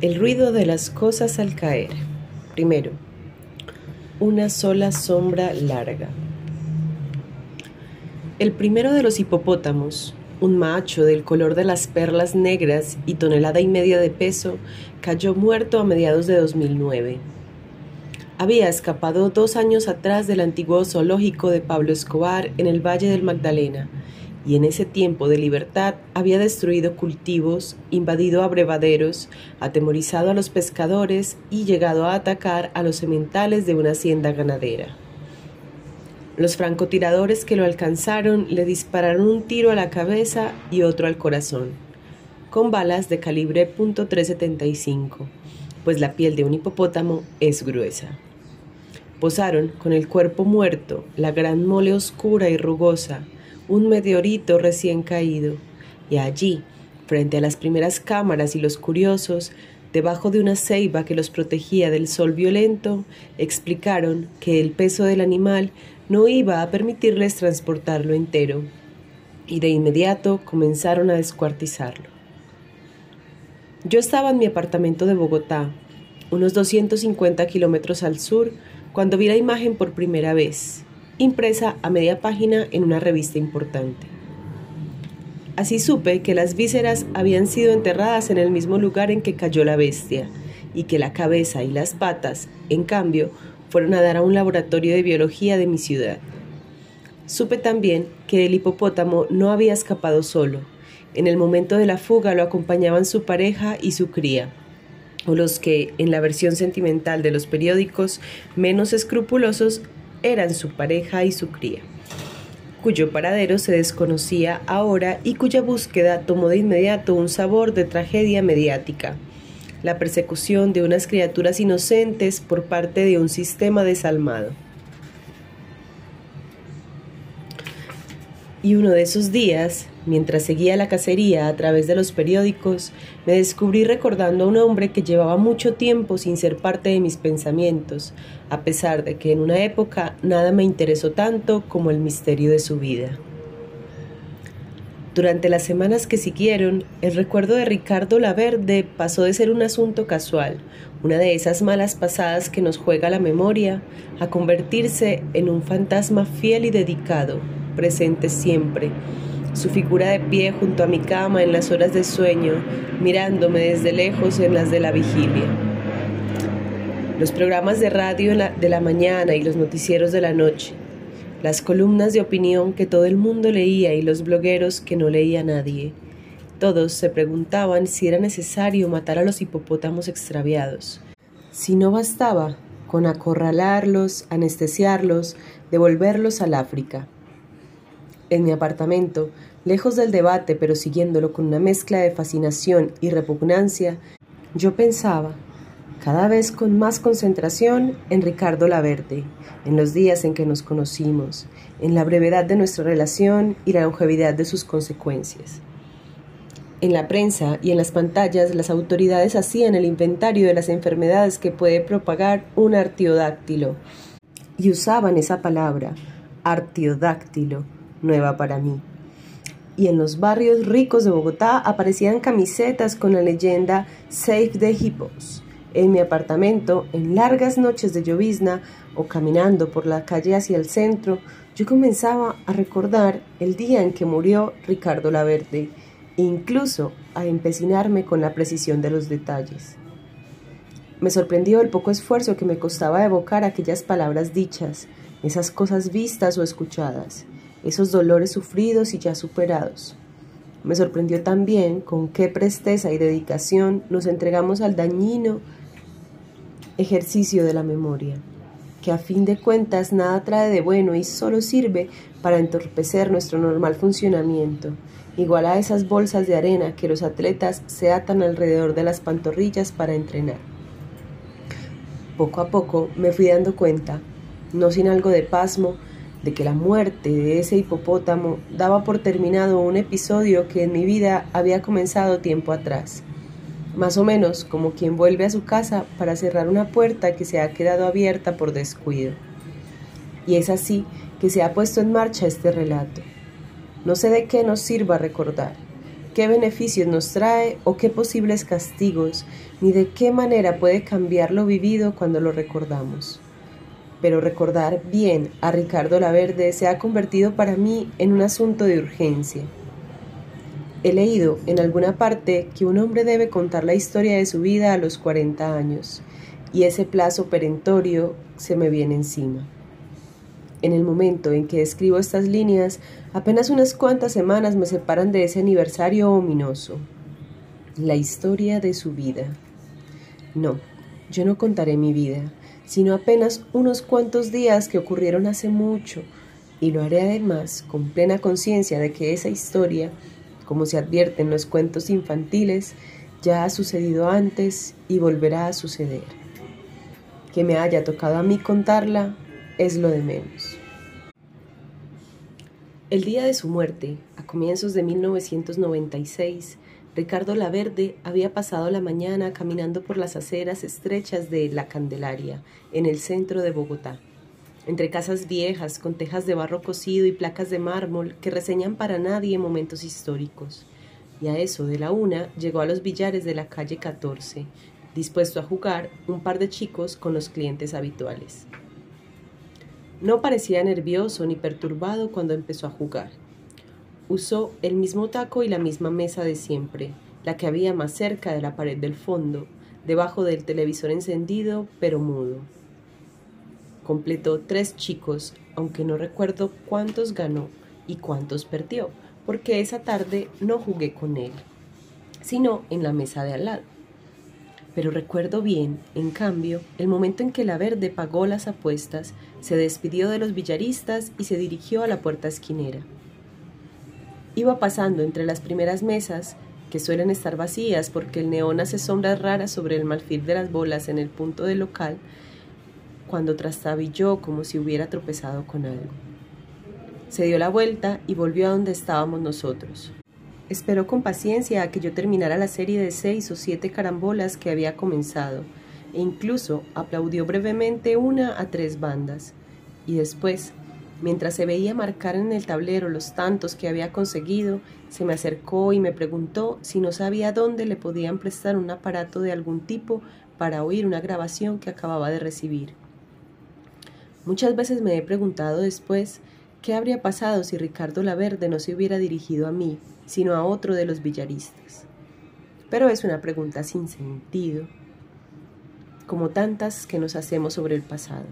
El ruido de las cosas al caer. Primero, una sola sombra larga. El primero de los hipopótamos, un macho del color de las perlas negras y tonelada y media de peso, cayó muerto a mediados de 2009. Había escapado dos años atrás del antiguo zoológico de Pablo Escobar en el Valle del Magdalena, y en ese tiempo de libertad había destruido cultivos, invadido abrevaderos, atemorizado a los pescadores y llegado a atacar a los sementales de una hacienda ganadera. Los francotiradores que lo alcanzaron le dispararon un tiro a la cabeza y otro al corazón, con balas de calibre .375, pues la piel de un hipopótamo es gruesa. Posaron con el cuerpo muerto, la gran mole oscura y rugosa, un meteorito recién caído, y allí, frente a las primeras cámaras y los curiosos, debajo de una ceiba que los protegía del sol violento, explicaron que el peso del animal no iba a permitirles transportarlo entero, y de inmediato comenzaron a descuartizarlo. Yo estaba en mi apartamento de Bogotá, unos 250 kilómetros al sur, cuando vi la imagen por primera vez, impresa a media página en una revista importante. Así supe que las vísceras habían sido enterradas en el mismo lugar en que cayó la bestia, y que la cabeza y las patas, en cambio, fueron a dar a un laboratorio de biología de mi ciudad. Supe también que el hipopótamo no había escapado solo. En el momento de la fuga lo acompañaban su pareja y su cría, o los que, en la versión sentimental de los periódicos menos escrupulosos, eran su pareja y su cría, cuyo paradero se desconocía ahora y cuya búsqueda tomó de inmediato un sabor de tragedia mediática, la persecución de unas criaturas inocentes por parte de un sistema desalmado. Y uno de esos días, mientras seguía la cacería a través de los periódicos, me descubrí recordando a un hombre que llevaba mucho tiempo sin ser parte de mis pensamientos, a pesar de que en una época nada me interesó tanto como el misterio de su vida. Durante las semanas que siguieron, el recuerdo de Ricardo Laverde pasó de ser un asunto casual, una de esas malas pasadas que nos juega la memoria, a convertirse en un fantasma fiel y dedicado, presente siempre, su figura de pie junto a mi cama en las horas de sueño, mirándome desde lejos en las de la vigilia. Los programas de radio de la mañana y los noticieros de la noche, las columnas de opinión que todo el mundo leía y los blogueros que no leía nadie. Todos se preguntaban si era necesario matar a los hipopótamos extraviados. Si no bastaba con acorralarlos, anestesiarlos, devolverlos al África. En mi apartamento, lejos del debate pero siguiéndolo con una mezcla de fascinación y repugnancia, yo pensaba, cada vez con más concentración, en Ricardo Laverde, en los días en que nos conocimos, en la brevedad de nuestra relación y la longevidad de sus consecuencias. En la prensa y en las pantallas las autoridades hacían el inventario de las enfermedades que puede propagar un artiodáctilo y usaban esa palabra, artiodáctilo, nueva para mí. Y en los barrios ricos de Bogotá aparecían camisetas con la leyenda Save the Hippos. En mi apartamento, en largas noches de llovizna o caminando por la calle hacia el centro, yo comenzaba a recordar el día en que murió Ricardo Laverde incluso a empecinarme con la precisión de los detalles. Me sorprendió el poco esfuerzo que me costaba evocar aquellas palabras dichas, esas cosas vistas o escuchadas esos dolores sufridos y ya superados. Me sorprendió también con qué presteza y dedicación nos entregamos al dañino ejercicio de la memoria, que a fin de cuentas nada trae de bueno y solo sirve para entorpecer nuestro normal funcionamiento, igual a esas bolsas de arena que los atletas se atan alrededor de las pantorrillas para entrenar. Poco a poco me fui dando cuenta, no sin algo de pasmo, de que la muerte de ese hipopótamo daba por terminado un episodio que en mi vida había comenzado tiempo atrás, más o menos como quien vuelve a su casa para cerrar una puerta que se ha quedado abierta por descuido. Y es así que se ha puesto en marcha este relato. No sé de qué nos sirva recordar, qué beneficios nos trae o qué posibles castigos, ni de qué manera puede cambiar lo vivido cuando lo recordamos. Pero recordar bien a Ricardo Laverde se ha convertido para mí en un asunto de urgencia. He leído en alguna parte que un hombre debe contar la historia de su vida a los 40 años, y ese plazo perentorio se me viene encima. En el momento en que escribo estas líneas, apenas unas cuantas semanas me separan de ese aniversario ominoso. La historia de su vida. No, yo no contaré mi vida, sino apenas unos cuantos días que ocurrieron hace mucho, y lo haré además con plena conciencia de que esa historia, como se advierte en los cuentos infantiles, ya ha sucedido antes y volverá a suceder. Que me haya tocado a mí contarla es lo de menos. El día de su muerte, a comienzos de 1996, Ricardo Laverde había pasado la mañana caminando por las aceras estrechas de La Candelaria, en el centro de Bogotá, entre casas viejas con tejas de barro cocido y placas de mármol que reseñan para nadie momentos históricos. Y a eso de la una llegó a los billares de la calle 14, dispuesto a jugar un par de chicos con los clientes habituales. No parecía nervioso ni perturbado cuando empezó a jugar. Usó el mismo taco y la misma mesa de siempre, la que había más cerca de la pared del fondo, debajo del televisor encendido pero mudo. Completó tres chicos, aunque no recuerdo cuántos ganó y cuántos perdió, porque esa tarde no jugué con él, sino en la mesa de al lado pero recuerdo bien, en cambio, el momento en que la verde pagó las apuestas, se despidió de los billaristas y se dirigió a la puerta esquinera. Iba pasando entre las primeras mesas, que suelen estar vacías porque el neón hace sombras raras sobre el malfil de las bolas en el punto del local, cuando trastabilló como si hubiera tropezado con algo. Se dio la vuelta y volvió a donde estábamos nosotros. Esperó con paciencia a que yo terminara la serie de seis o siete carambolas que había comenzado, e incluso aplaudió brevemente una a tres bandas. Y después, mientras se veía marcar en el tablero los tantos que había conseguido, se me acercó y me preguntó si no sabía dónde le podían prestar un aparato de algún tipo para oír una grabación que acababa de recibir. Muchas veces me he preguntado después qué habría pasado si Ricardo Laverde no se hubiera dirigido a mí sino a otro de los villaristas. Pero es una pregunta sin sentido, como tantas que nos hacemos sobre el pasado.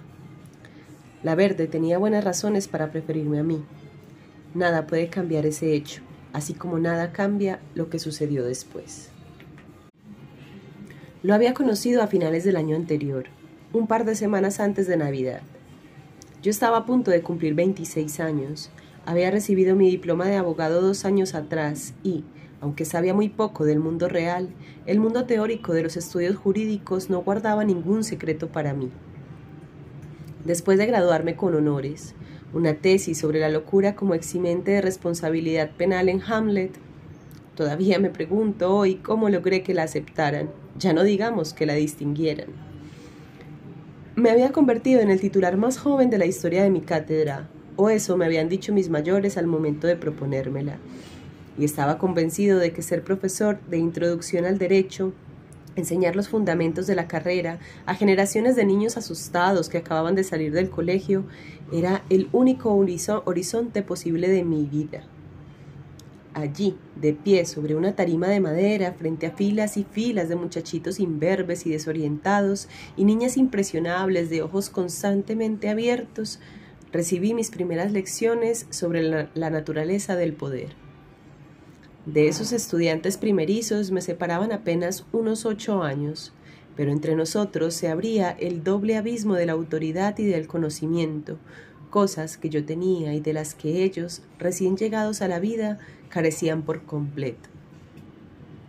La verde tenía buenas razones para preferirme a mí. Nada puede cambiar ese hecho, así como nada cambia lo que sucedió después. Lo había conocido a finales del año anterior, un par de semanas antes de Navidad. Yo estaba a punto de cumplir 26 años había recibido mi diploma de abogado dos años atrás y, aunque sabía muy poco del mundo real, el mundo teórico de los estudios jurídicos no guardaba ningún secreto para mí. Después de graduarme con honores, una tesis sobre la locura como eximente de responsabilidad penal en Hamlet, todavía me pregunto hoy cómo logré que la aceptaran, ya no digamos que la distinguieran. Me había convertido en el titular más joven de la historia de mi cátedra, o eso me habían dicho mis mayores al momento de proponérmela. Y estaba convencido de que ser profesor de introducción al derecho, enseñar los fundamentos de la carrera a generaciones de niños asustados que acababan de salir del colegio, era el único horizonte posible de mi vida. Allí, de pie sobre una tarima de madera, frente a filas y filas de muchachitos imberbes y desorientados, y niñas impresionables de ojos constantemente abiertos, recibí mis primeras lecciones sobre la, naturaleza del poder. De esos estudiantes primerizos me separaban apenas unos ocho años, pero entre nosotros se abría el doble abismo de la autoridad y del conocimiento, cosas que yo tenía y de las que ellos, recién llegados a la vida, carecían por completo.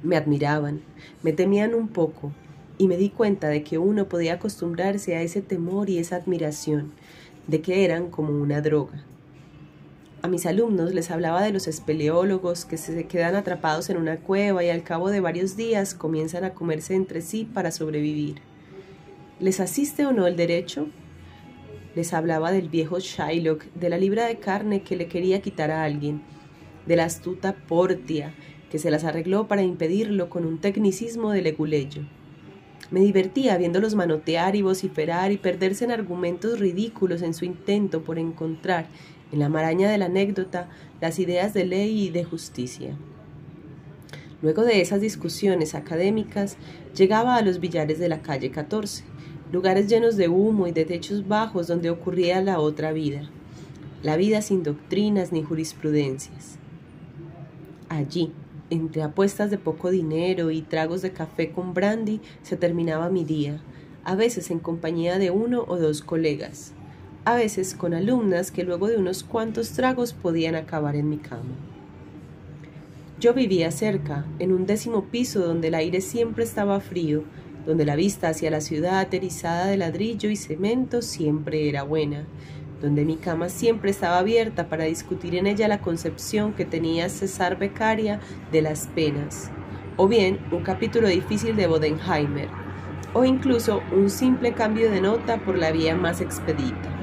Me admiraban, me temían un poco, y me di cuenta de que uno podía acostumbrarse a ese temor y esa admiración, de que eran como una droga. A mis alumnos les hablaba de los espeleólogos que se quedan atrapados en una cueva y al cabo de varios días comienzan a comerse entre sí para sobrevivir. ¿Les asiste o no el derecho? Les hablaba del viejo Shylock, de la libra de carne que le quería quitar a alguien, de la astuta Portia, que se las arregló para impedirlo con un tecnicismo de leguleyo. Me divertía viéndolos manotear y vociferar y perderse en argumentos ridículos en su intento por encontrar, en la maraña de la anécdota, las ideas de ley y de justicia. Luego de esas discusiones académicas, llegaba a los billares de la calle 14, lugares llenos de humo y de techos bajos donde ocurría la otra vida, la vida sin doctrinas ni jurisprudencias. Allí, entre apuestas de poco dinero y tragos de café con brandy, se terminaba mi día, a veces en compañía de uno o dos colegas, a veces con alumnas que luego de unos cuantos tragos podían acabar en mi cama. Yo vivía cerca, en un décimo piso donde el aire siempre estaba frío, donde la vista hacia la ciudad erizada de ladrillo y cemento siempre era buena, donde mi cama siempre estaba abierta para discutir en ella la concepción que tenía César Beccaria de las penas, o bien un capítulo difícil de Bodenheimer, o incluso un simple cambio de nota por la vía más expedita.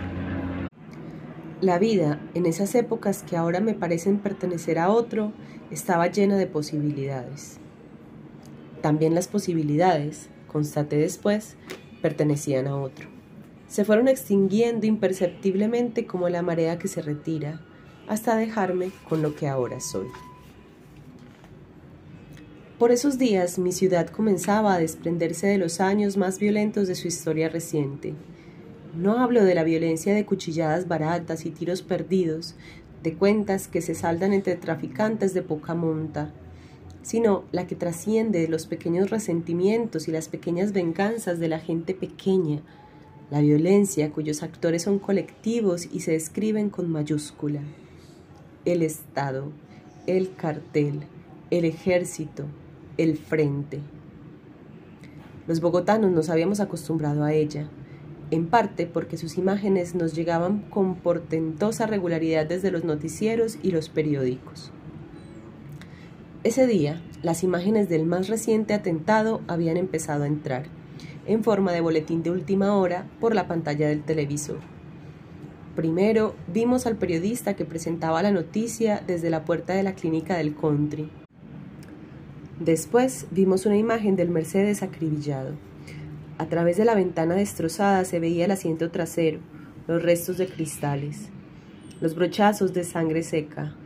La vida, en esas épocas que ahora me parecen pertenecer a otro, estaba llena de posibilidades. También las posibilidades, constaté después, pertenecían a otro se fueron extinguiendo imperceptiblemente como la marea que se retira, hasta dejarme con lo que ahora soy. Por esos días mi ciudad comenzaba a desprenderse de los años más violentos de su historia reciente. No hablo de la violencia de cuchilladas baratas y tiros perdidos, de cuentas que se saldan entre traficantes de poca monta, sino la que trasciende los pequeños resentimientos y las pequeñas venganzas de la gente pequeña, la violencia cuyos actores son colectivos y se escriben con mayúscula. El Estado, el cartel, el ejército, el frente. Los bogotanos nos habíamos acostumbrado a ella, en parte porque sus imágenes nos llegaban con portentosa regularidad desde los noticieros y los periódicos. Ese día, las imágenes del más reciente atentado habían empezado a entrar en forma de boletín de última hora por la pantalla del televisor. Primero vimos al periodista que presentaba la noticia desde la puerta de la clínica del country. Después vimos una imagen del Mercedes acribillado. A través de la ventana destrozada se veía el asiento trasero, los restos de cristales, los brochazos de sangre seca.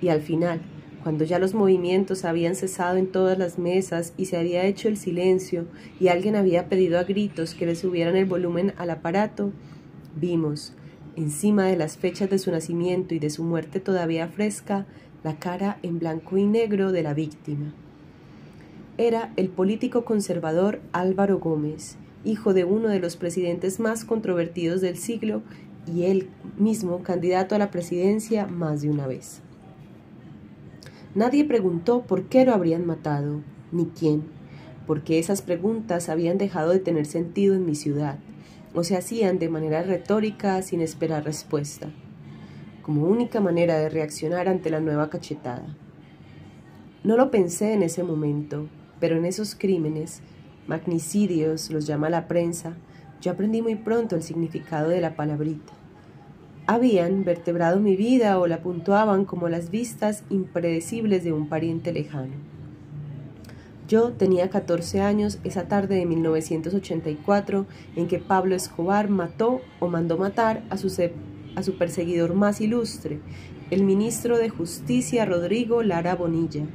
Y al final, cuando ya los movimientos habían cesado en todas las mesas y se había hecho el silencio y alguien había pedido a gritos que le subieran el volumen al aparato, vimos, encima de las fechas de su nacimiento y de su muerte todavía fresca, la cara en blanco y negro de la víctima. Era el político conservador Álvaro Gómez, hijo de uno de los presidentes más controvertidos del siglo y él mismo candidato a la presidencia más de una vez. Nadie preguntó por qué lo habrían matado, ni quién, porque esas preguntas habían dejado de tener sentido en mi ciudad, o se hacían de manera retórica sin esperar respuesta, como única manera de reaccionar ante la nueva cachetada. No lo pensé en ese momento, pero en esos crímenes, magnicidios los llama la prensa, yo aprendí muy pronto el significado de la palabrita habían vertebrado mi vida o la puntuaban como las vistas impredecibles de un pariente lejano. Yo tenía 14 años esa tarde de 1984 en que Pablo Escobar mató o mandó matar a su, a su perseguidor más ilustre, el ministro de Justicia Rodrigo Lara Bonilla,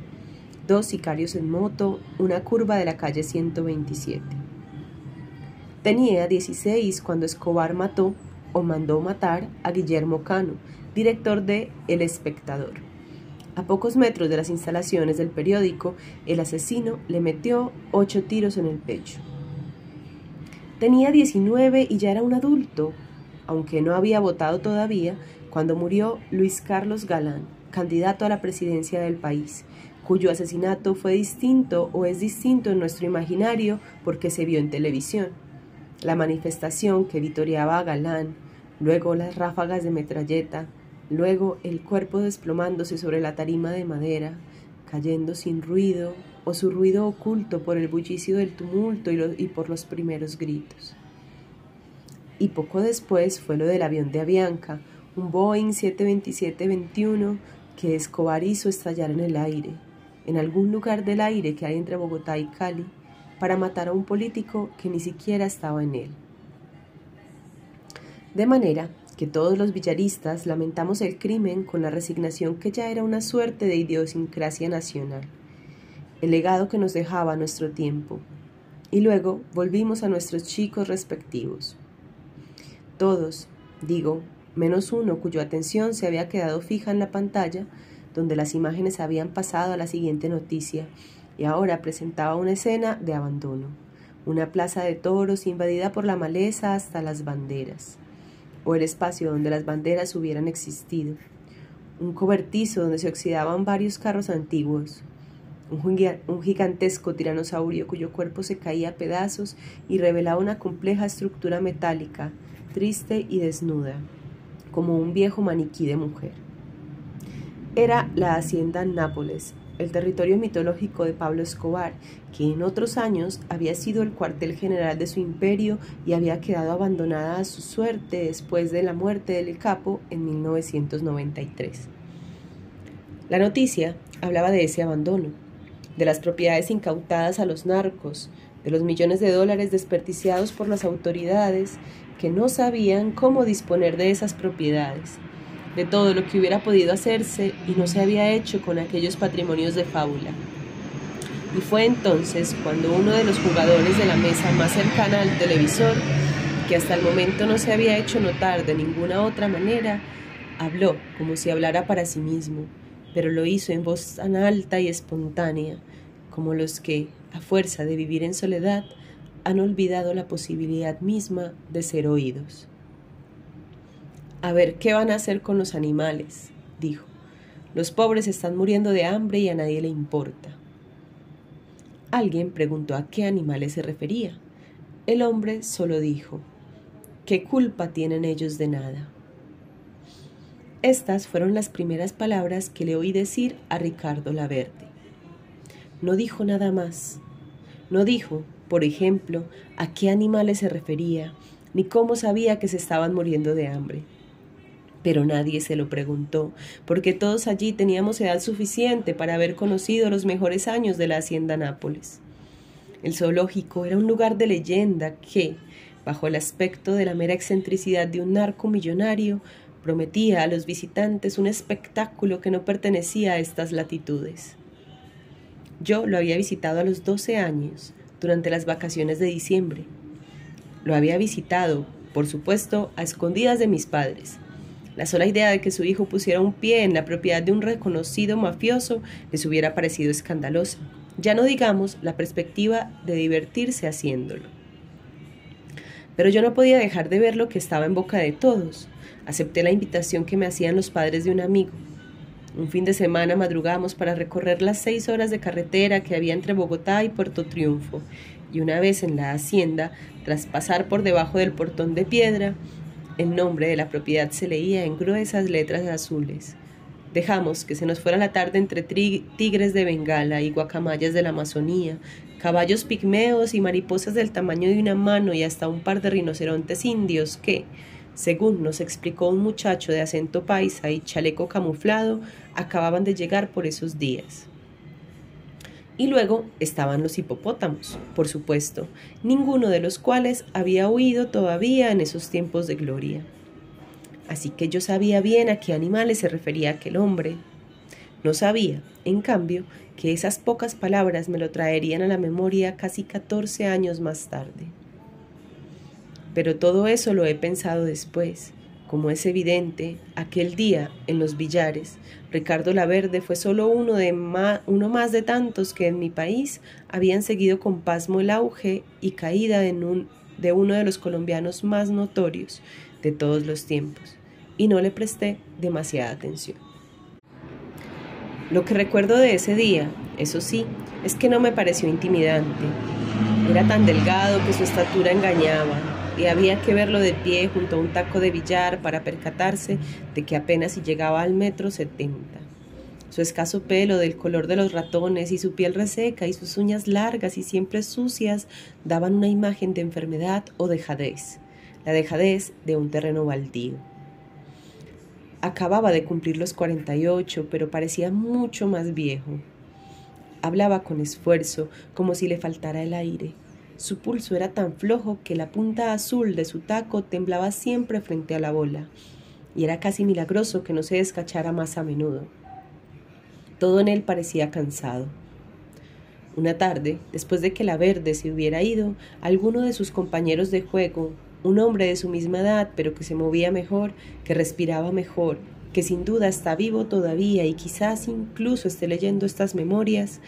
dos sicarios en moto, una curva de la calle 127. Tenía 16 cuando Escobar mató o mandó matar a Guillermo Cano, director de El Espectador. A pocos metros de las instalaciones del periódico, el asesino le metió ocho tiros en el pecho. Tenía 19 y ya era un adulto, aunque no había votado todavía, cuando murió Luis Carlos Galán, candidato a la presidencia del país, cuyo asesinato fue distinto o es distinto en nuestro imaginario porque se vio en televisión. La manifestación que vitoreaba a Galán luego las ráfagas de metralleta, luego el cuerpo desplomándose sobre la tarima de madera, cayendo sin ruido o su ruido oculto por el bullicio del tumulto y, por los primeros gritos. Y poco después fue lo del avión de Avianca, un Boeing 727-21 que Escobar hizo estallar en el aire, en algún lugar del aire que hay entre Bogotá y Cali, para matar a un político que ni siquiera estaba en él. De manera que todos los villaristas lamentamos el crimen con la resignación que ya era una suerte de idiosincrasia nacional, el legado que nos dejaba nuestro tiempo, y luego volvimos a nuestros chicos respectivos. Todos, digo, menos uno cuya atención se había quedado fija en la pantalla, donde las imágenes habían pasado a la siguiente noticia, y ahora presentaba una escena de abandono, una plaza de toros invadida por la maleza hasta las banderas, o el espacio donde las banderas hubieran existido, un cobertizo donde se oxidaban varios carros antiguos, un gigantesco tiranosaurio cuyo cuerpo se caía a pedazos y revelaba una compleja estructura metálica, triste y desnuda, como un viejo maniquí de mujer. Era la hacienda Nápoles, el territorio mitológico de Pablo Escobar, que en otros años había sido el cuartel general de su imperio y había quedado abandonada a su suerte después de la muerte del capo en 1993. La noticia hablaba de ese abandono, de las propiedades incautadas a los narcos, de los millones de dólares desperdiciados por las autoridades que no sabían cómo disponer de esas propiedades, de todo lo que hubiera podido hacerse y no se había hecho con aquellos patrimonios de fábula. Y fue entonces cuando uno de los jugadores de la mesa más cercana al televisor, que hasta el momento no se había hecho notar de ninguna otra manera, habló como si hablara para sí mismo pero lo hizo en voz tan alta y espontánea como los que, a fuerza de vivir en soledad, han olvidado la posibilidad misma de ser oídos. A ver, ¿qué van a hacer con los animales? dijo. Los pobres están muriendo de hambre y a nadie le importa. Alguien preguntó a qué animales se refería. El hombre solo dijo, ¿qué culpa tienen ellos de nada? Estas fueron las primeras palabras que le oí decir a Ricardo Laverde. No dijo nada más. No dijo, por ejemplo, a qué animales se refería, ni cómo sabía que se estaban muriendo de hambre. Pero nadie se lo preguntó, porque todos allí teníamos edad suficiente para haber conocido los mejores años de la hacienda Nápoles. El zoológico era un lugar de leyenda que, bajo el aspecto de la mera excentricidad de un narco millonario, prometía a los visitantes un espectáculo que no pertenecía a estas latitudes. Yo lo había visitado a los 12 años, durante las vacaciones de diciembre. Lo había visitado, por supuesto, a escondidas de mis padres. La sola idea de que su hijo pusiera un pie en la propiedad de un reconocido mafioso les hubiera parecido escandalosa. Ya no digamos la perspectiva de divertirse haciéndolo. Pero yo no podía dejar de ver lo que estaba en boca de todos. Acepté la invitación que me hacían los padres de un amigo. Un fin de semana madrugamos para recorrer las seis horas de carretera que había entre Bogotá y Puerto Triunfo, y una vez en la hacienda, tras pasar por debajo del portón de piedra, el nombre de la propiedad se leía en gruesas letras azules. Dejamos que se nos fuera la tarde entre tigres de Bengala y guacamayas de la Amazonía, caballos pigmeos y mariposas del tamaño de una mano y hasta un par de rinocerontes indios que, según nos explicó un muchacho de acento paisa y chaleco camuflado, acababan de llegar por esos días. Y luego estaban los hipopótamos, por supuesto, ninguno de los cuales había oído todavía en esos tiempos de gloria. Así que yo sabía bien a qué animales se refería aquel hombre. No sabía, en cambio, que esas pocas palabras me lo traerían a la memoria casi 14 años más tarde. Pero todo eso lo he pensado después. Como es evidente, aquel día, en los billares, Ricardo Laverde fue solo uno, de uno más de tantos que en mi país habían seguido con pasmo el auge y caída de uno de los colombianos más notorios de todos los tiempos, y no le presté demasiada atención. Lo que recuerdo de ese día, eso sí, es que no me pareció intimidante. Era tan delgado que su estatura engañaba, y había que verlo de pie junto a un taco de billar para percatarse de que apenas si llegaba al metro setenta. Su escaso pelo del color de los ratones y su piel reseca y sus uñas largas y siempre sucias daban una imagen de enfermedad o dejadez, la dejadez de un terreno baldío. Acababa de cumplir los 48, pero parecía mucho más viejo. Hablaba con esfuerzo, como si le faltara el aire. Su pulso era tan flojo que la punta azul de su taco temblaba siempre frente a la bola, y era casi milagroso que no se descachara más a menudo. Todo en él parecía cansado. Una tarde, después de que la verde se hubiera ido, alguno de sus compañeros de juego, un hombre de su misma edad, pero que se movía mejor, que respiraba mejor, que sin duda está vivo todavía y quizás incluso esté leyendo estas memorias,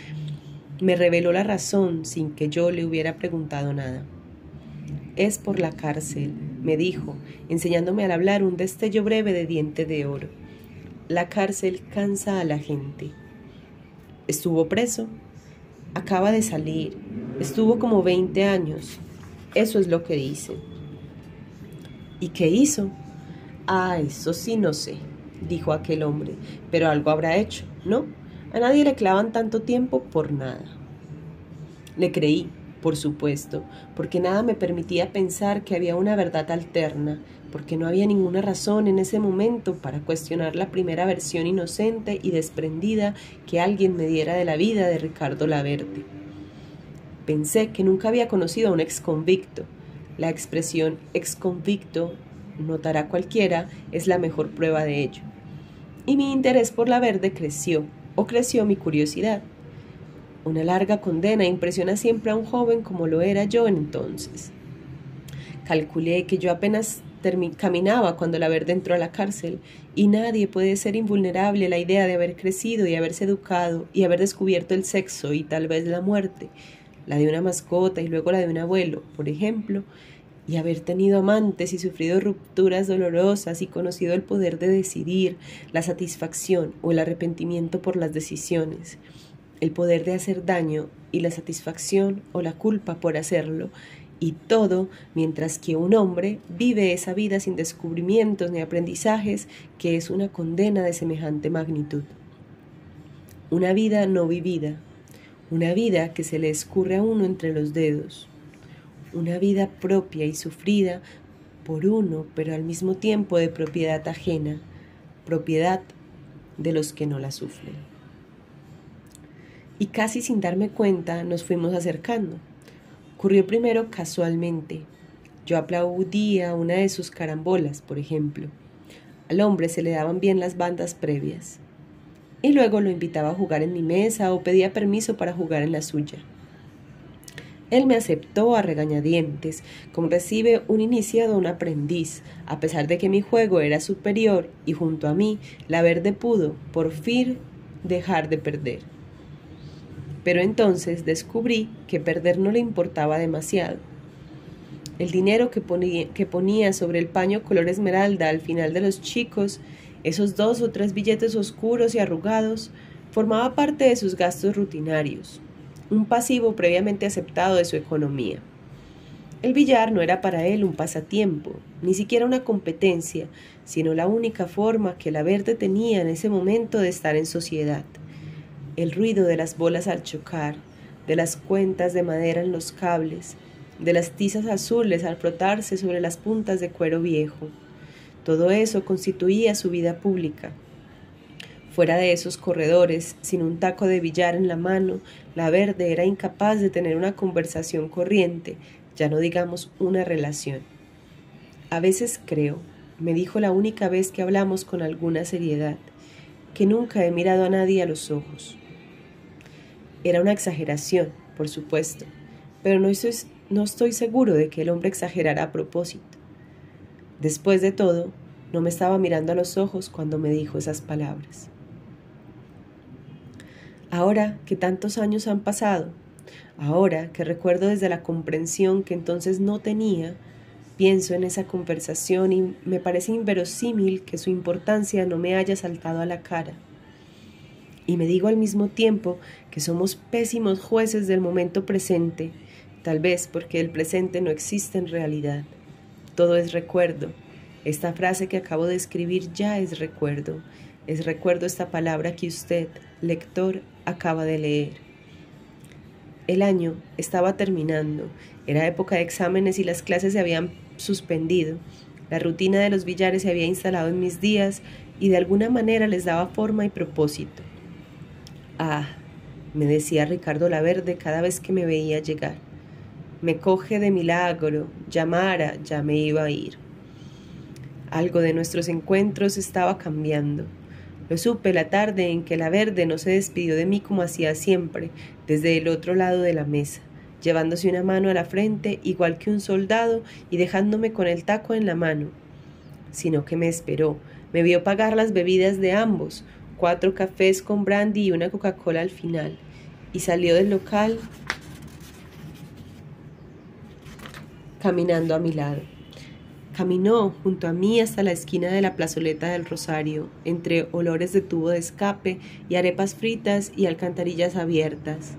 me reveló la razón sin que yo le hubiera preguntado nada. Es por la cárcel, me dijo, enseñándome al hablar un destello breve de diente de oro. La cárcel cansa a la gente. Estuvo preso, acaba de salir, estuvo como 20 años. Eso es lo que dice. ¿Y qué hizo? Ah, eso sí no sé dijo aquel hombre, pero algo habrá hecho, ¿no? A nadie le clavan tanto tiempo por nada. Le creí, por supuesto, porque nada me permitía pensar que había una verdad alterna, porque no había ninguna razón en ese momento para cuestionar la primera versión inocente y desprendida que alguien me diera de la vida de Ricardo Laverde. Pensé que nunca había conocido a un exconvicto. La expresión exconvicto notará cualquiera, es la mejor prueba de ello. Y mi interés por la verde creció, o creció mi curiosidad. Una larga condena impresiona siempre a un joven como lo era yo entonces. Calculé que yo apenas caminaba cuando la verde entró a la cárcel, y nadie puede ser invulnerable a la idea de haber crecido y haberse educado y haber descubierto el sexo y tal vez la muerte, la de una mascota y luego la de un abuelo, por ejemplo, y haber tenido amantes y sufrido rupturas dolorosas y conocido el poder de decidir, la satisfacción o el arrepentimiento por las decisiones, el poder de hacer daño y la satisfacción o la culpa por hacerlo, y todo mientras que un hombre vive esa vida sin descubrimientos ni aprendizajes que es una condena de semejante magnitud. Una vida no vivida, una vida que se le escurre a uno entre los dedos, una vida propia y sufrida por uno, pero al mismo tiempo de propiedad ajena, propiedad de los que no la sufren. Y casi sin darme cuenta nos fuimos acercando. Ocurrió primero casualmente. Yo aplaudía una de sus carambolas, por ejemplo. Al hombre se le daban bien las bandas previas. Y luego lo invitaba a jugar en mi mesa o pedía permiso para jugar en la suya. Él me aceptó a regañadientes, como recibe un iniciado un aprendiz, a pesar de que mi juego era superior y junto a mí la verde pudo, por fin, dejar de perder. Pero entonces descubrí que perder no le importaba demasiado. El dinero que ponía, que ponía sobre el paño color esmeralda al final de los chicos, esos dos o tres billetes oscuros y arrugados, formaba parte de sus gastos rutinarios un pasivo previamente aceptado de su economía. El billar no era para él un pasatiempo, ni siquiera una competencia, sino la única forma que la verde tenía en ese momento de estar en sociedad. El ruido de las bolas al chocar, de las cuentas de madera en los cables, de las tizas azules al frotarse sobre las puntas de cuero viejo. Todo eso constituía su vida pública, Fuera de esos corredores, sin un taco de billar en la mano, la verde era incapaz de tener una conversación corriente, ya no digamos una relación. A veces creo, me dijo la única vez que hablamos con alguna seriedad, que nunca he mirado a nadie a los ojos. Era una exageración, por supuesto, pero no estoy, seguro de que el hombre exagerara a propósito. Después de todo, no me estaba mirando a los ojos cuando me dijo esas palabras. Ahora que tantos años han pasado, ahora que recuerdo desde la comprensión que entonces no tenía, pienso en esa conversación y me parece inverosímil que su importancia no me haya saltado a la cara. Y me digo al mismo tiempo que somos pésimos jueces del momento presente, tal vez porque el presente no existe en realidad. Todo es recuerdo. Esta frase que acabo de escribir ya es recuerdo. Es recuerdo esta palabra que usted, lector, acaba de leer. El año estaba terminando, era época de exámenes y las clases se habían suspendido. La rutina de los billares se había instalado en mis días y de alguna manera les daba forma y propósito. Ah, me decía Ricardo Laverde cada vez que me veía llegar. Me coge de milagro, llamara, ya me iba a ir. Algo de nuestros encuentros estaba cambiando. Lo supe la tarde en que la verde no se despidió de mí como hacía siempre, desde el otro lado de la mesa, llevándose una mano a la frente igual que un soldado y dejándome con el taco en la mano, sino que me esperó, me vio pagar las bebidas de ambos, cuatro cafés con brandy y una Coca-Cola al final, y salió del local caminando a mi lado. Caminó junto a mí hasta la esquina de la plazoleta del Rosario, entre olores de tubo de escape y arepas fritas y alcantarillas abiertas.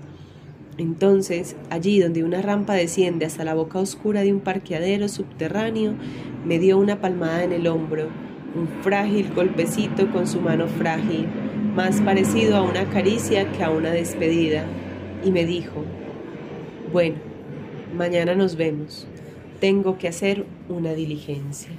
Entonces, allí donde una rampa desciende hasta la boca oscura de un parqueadero subterráneo, me dio una palmada en el hombro, un frágil golpecito con su mano frágil, más parecido a una caricia que a una despedida, y me dijo, bueno, mañana nos vemos tengo que hacer una diligencia.